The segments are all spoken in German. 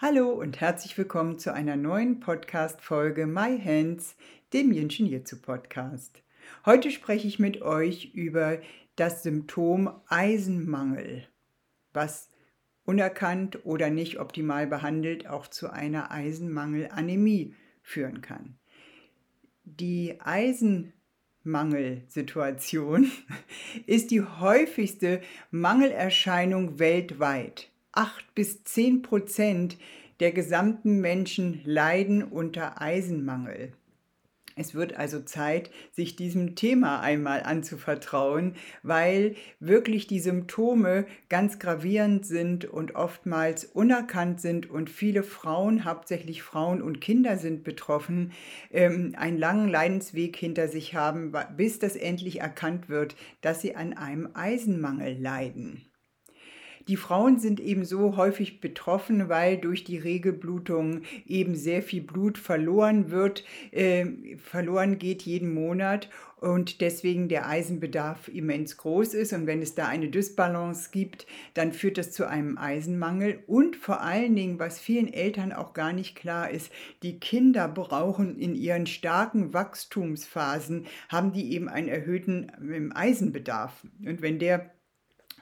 Hallo und herzlich willkommen zu einer neuen Podcast-Folge My Hands, dem Jitsu Podcast. Heute spreche ich mit euch über das Symptom Eisenmangel, was unerkannt oder nicht optimal behandelt auch zu einer Eisenmangelanämie führen kann. Die Eisenmangelsituation ist die häufigste Mangelerscheinung weltweit. 8 bis 10 Prozent der gesamten Menschen leiden unter Eisenmangel. Es wird also Zeit, sich diesem Thema einmal anzuvertrauen, weil wirklich die Symptome ganz gravierend sind und oftmals unerkannt sind und viele Frauen, hauptsächlich Frauen und Kinder sind betroffen, ähm, einen langen Leidensweg hinter sich haben, bis das endlich erkannt wird, dass sie an einem Eisenmangel leiden. Die Frauen sind eben so häufig betroffen, weil durch die Regelblutung eben sehr viel Blut verloren wird, äh, verloren geht jeden Monat und deswegen der Eisenbedarf immens groß ist. Und wenn es da eine Dysbalance gibt, dann führt das zu einem Eisenmangel. Und vor allen Dingen, was vielen Eltern auch gar nicht klar ist, die Kinder brauchen in ihren starken Wachstumsphasen, haben die eben einen erhöhten ähm, Eisenbedarf. Und wenn der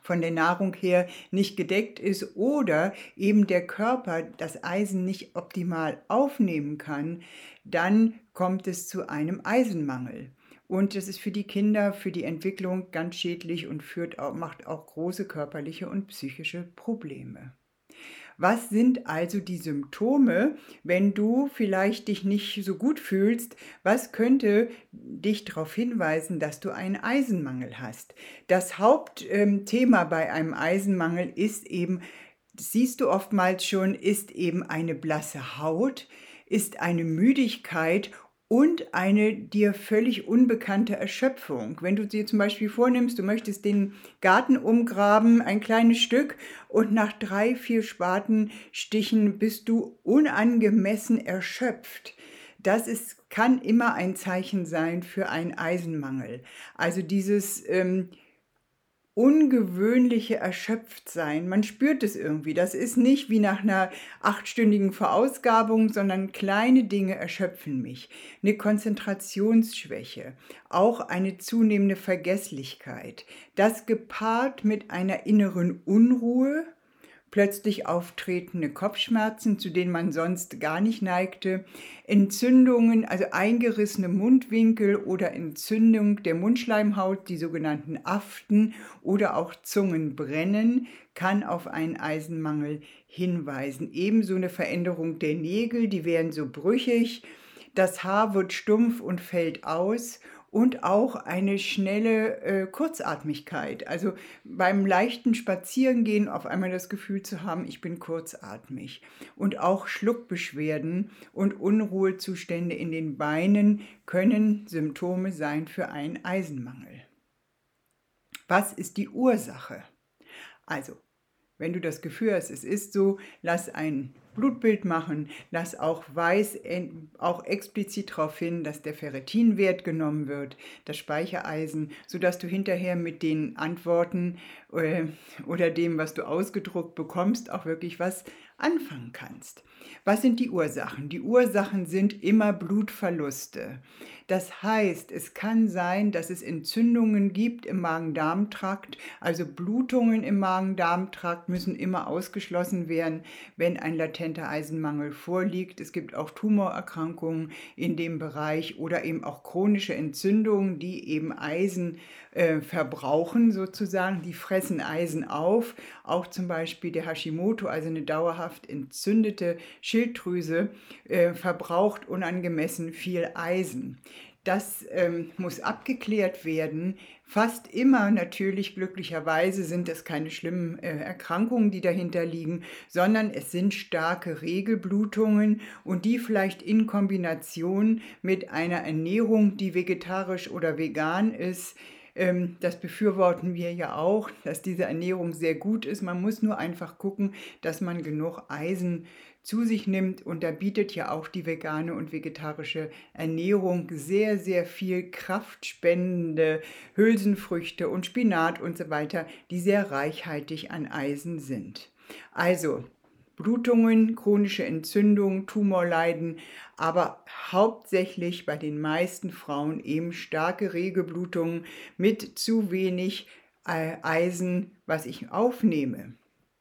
von der Nahrung her nicht gedeckt ist oder eben der Körper das Eisen nicht optimal aufnehmen kann, dann kommt es zu einem Eisenmangel. Und das ist für die Kinder, für die Entwicklung ganz schädlich und führt macht auch große körperliche und psychische Probleme. Was sind also die Symptome, wenn du vielleicht dich nicht so gut fühlst? Was könnte dich darauf hinweisen, dass du einen Eisenmangel hast? Das Hauptthema bei einem Eisenmangel ist eben, siehst du oftmals schon, ist eben eine blasse Haut, ist eine Müdigkeit und eine dir völlig unbekannte Erschöpfung. Wenn du dir zum Beispiel vornimmst, du möchtest den Garten umgraben, ein kleines Stück, und nach drei, vier Spatenstichen bist du unangemessen erschöpft. Das ist, kann immer ein Zeichen sein für einen Eisenmangel. Also dieses ähm, ungewöhnliche Erschöpftsein. Man spürt es irgendwie. Das ist nicht wie nach einer achtstündigen Verausgabung, sondern kleine Dinge erschöpfen mich. Eine Konzentrationsschwäche, auch eine zunehmende Vergesslichkeit. Das gepaart mit einer inneren Unruhe, plötzlich auftretende Kopfschmerzen, zu denen man sonst gar nicht neigte, Entzündungen, also eingerissene Mundwinkel oder Entzündung der Mundschleimhaut, die sogenannten Aften oder auch Zungenbrennen, kann auf einen Eisenmangel hinweisen. Ebenso eine Veränderung der Nägel, die werden so brüchig, das Haar wird stumpf und fällt aus und auch eine schnelle äh, Kurzatmigkeit. Also beim leichten Spazierengehen auf einmal das Gefühl zu haben, ich bin kurzatmig. Und auch Schluckbeschwerden und Unruhezustände in den Beinen können Symptome sein für einen Eisenmangel. Was ist die Ursache? Also, wenn du das Gefühl hast, es ist so, lass ein Blutbild machen, lass auch weiß, auch explizit darauf hin, dass der Ferritinwert genommen wird, das Speichereisen, sodass du hinterher mit den Antworten äh, oder dem, was du ausgedruckt bekommst, auch wirklich was anfangen kannst. Was sind die Ursachen? Die Ursachen sind immer Blutverluste. Das heißt, es kann sein, dass es Entzündungen gibt im Magen-Darm-Trakt, also Blutungen im Magen-Darm-Trakt müssen immer ausgeschlossen werden, wenn ein latenter Eisenmangel vorliegt. Es gibt auch Tumorerkrankungen in dem Bereich oder eben auch chronische Entzündungen, die eben Eisen äh, verbrauchen sozusagen, die fressen Eisen auf. Auch zum Beispiel der Hashimoto, also eine dauerhaft entzündete Schilddrüse, äh, verbraucht unangemessen viel Eisen. Das ähm, muss abgeklärt werden. Fast immer natürlich, glücklicherweise, sind es keine schlimmen äh, Erkrankungen, die dahinter liegen, sondern es sind starke Regelblutungen und die vielleicht in Kombination mit einer Ernährung, die vegetarisch oder vegan ist, das befürworten wir ja auch, dass diese Ernährung sehr gut ist. Man muss nur einfach gucken, dass man genug Eisen zu sich nimmt. Und da bietet ja auch die vegane und vegetarische Ernährung sehr, sehr viel kraftspendende Hülsenfrüchte und Spinat und so weiter, die sehr reichhaltig an Eisen sind. Also Blutungen, chronische Entzündungen, Tumorleiden, aber hauptsächlich bei den meisten Frauen eben starke Regelblutungen mit zu wenig äh, Eisen, was ich aufnehme.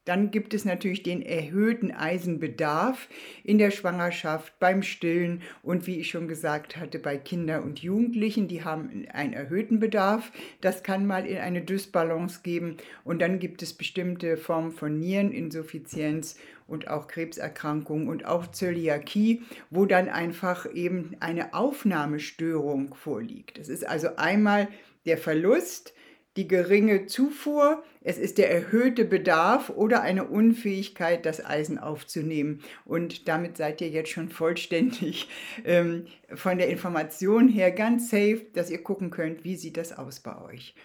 Dann gibt es natürlich den erhöhten Eisenbedarf in der Schwangerschaft, beim Stillen und wie ich schon gesagt hatte, bei Kindern und Jugendlichen, die haben einen erhöhten Bedarf. Das kann mal in eine Dysbalance geben. Und dann gibt es bestimmte Formen von Niereninsuffizienz und auch Krebserkrankungen und auch Zöliakie, wo dann einfach eben eine Aufnahmestörung vorliegt. Das ist also einmal der Verlust die geringe Zufuhr, es ist der erhöhte Bedarf oder eine Unfähigkeit, das Eisen aufzunehmen. Und damit seid ihr jetzt schon vollständig ähm, von der Information her ganz safe, dass ihr gucken könnt, wie sieht das aus bei euch.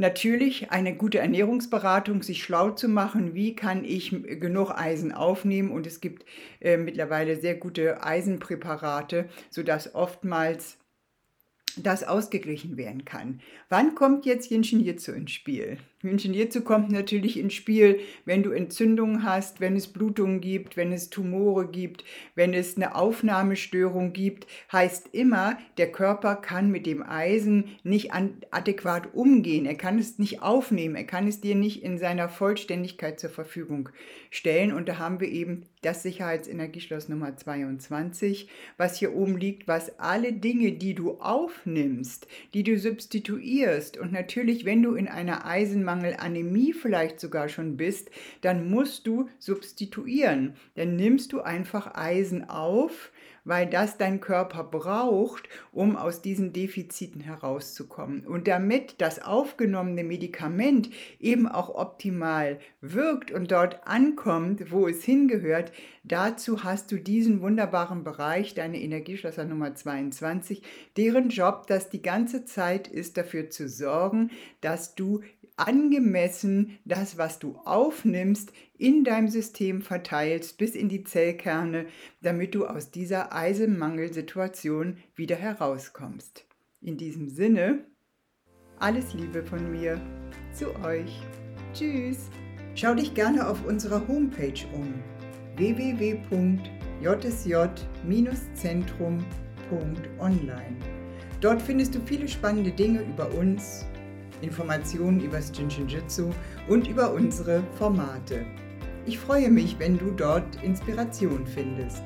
Natürlich eine gute Ernährungsberatung, sich schlau zu machen, wie kann ich genug Eisen aufnehmen. Und es gibt äh, mittlerweile sehr gute Eisenpräparate, sodass oftmals das ausgeglichen werden kann. Wann kommt jetzt Jinshin Jitsu ins Spiel? Jinshin Jitsu kommt natürlich ins Spiel, wenn du Entzündungen hast, wenn es Blutungen gibt, wenn es Tumore gibt, wenn es eine Aufnahmestörung gibt. Heißt immer, der Körper kann mit dem Eisen nicht adäquat umgehen. Er kann es nicht aufnehmen. Er kann es dir nicht in seiner Vollständigkeit zur Verfügung stellen. Und da haben wir eben das Sicherheitsenergieschloss Nummer 22, was hier oben liegt, was alle Dinge, die du aufnimmst, die du substituierst und natürlich, wenn du in einer Eisen Eisenmangel, Anämie vielleicht sogar schon bist, dann musst du substituieren. Dann nimmst du einfach Eisen auf, weil das dein Körper braucht, um aus diesen Defiziten herauszukommen. Und damit das aufgenommene Medikament eben auch optimal wirkt und dort ankommt, wo es hingehört, dazu hast du diesen wunderbaren Bereich, deine Energieschlosser Nummer 22, deren Job das die ganze Zeit ist, dafür zu sorgen, dass du angemessen das, was du aufnimmst, in deinem System verteilst bis in die Zellkerne, damit du aus dieser Eisenmangelsituation wieder herauskommst. In diesem Sinne, alles Liebe von mir zu euch. Tschüss. Schau dich gerne auf unserer Homepage um www.jsj-zentrum.online. Dort findest du viele spannende Dinge über uns Informationen über das Jinshinjutsu und über unsere Formate. Ich freue mich, wenn du dort Inspiration findest.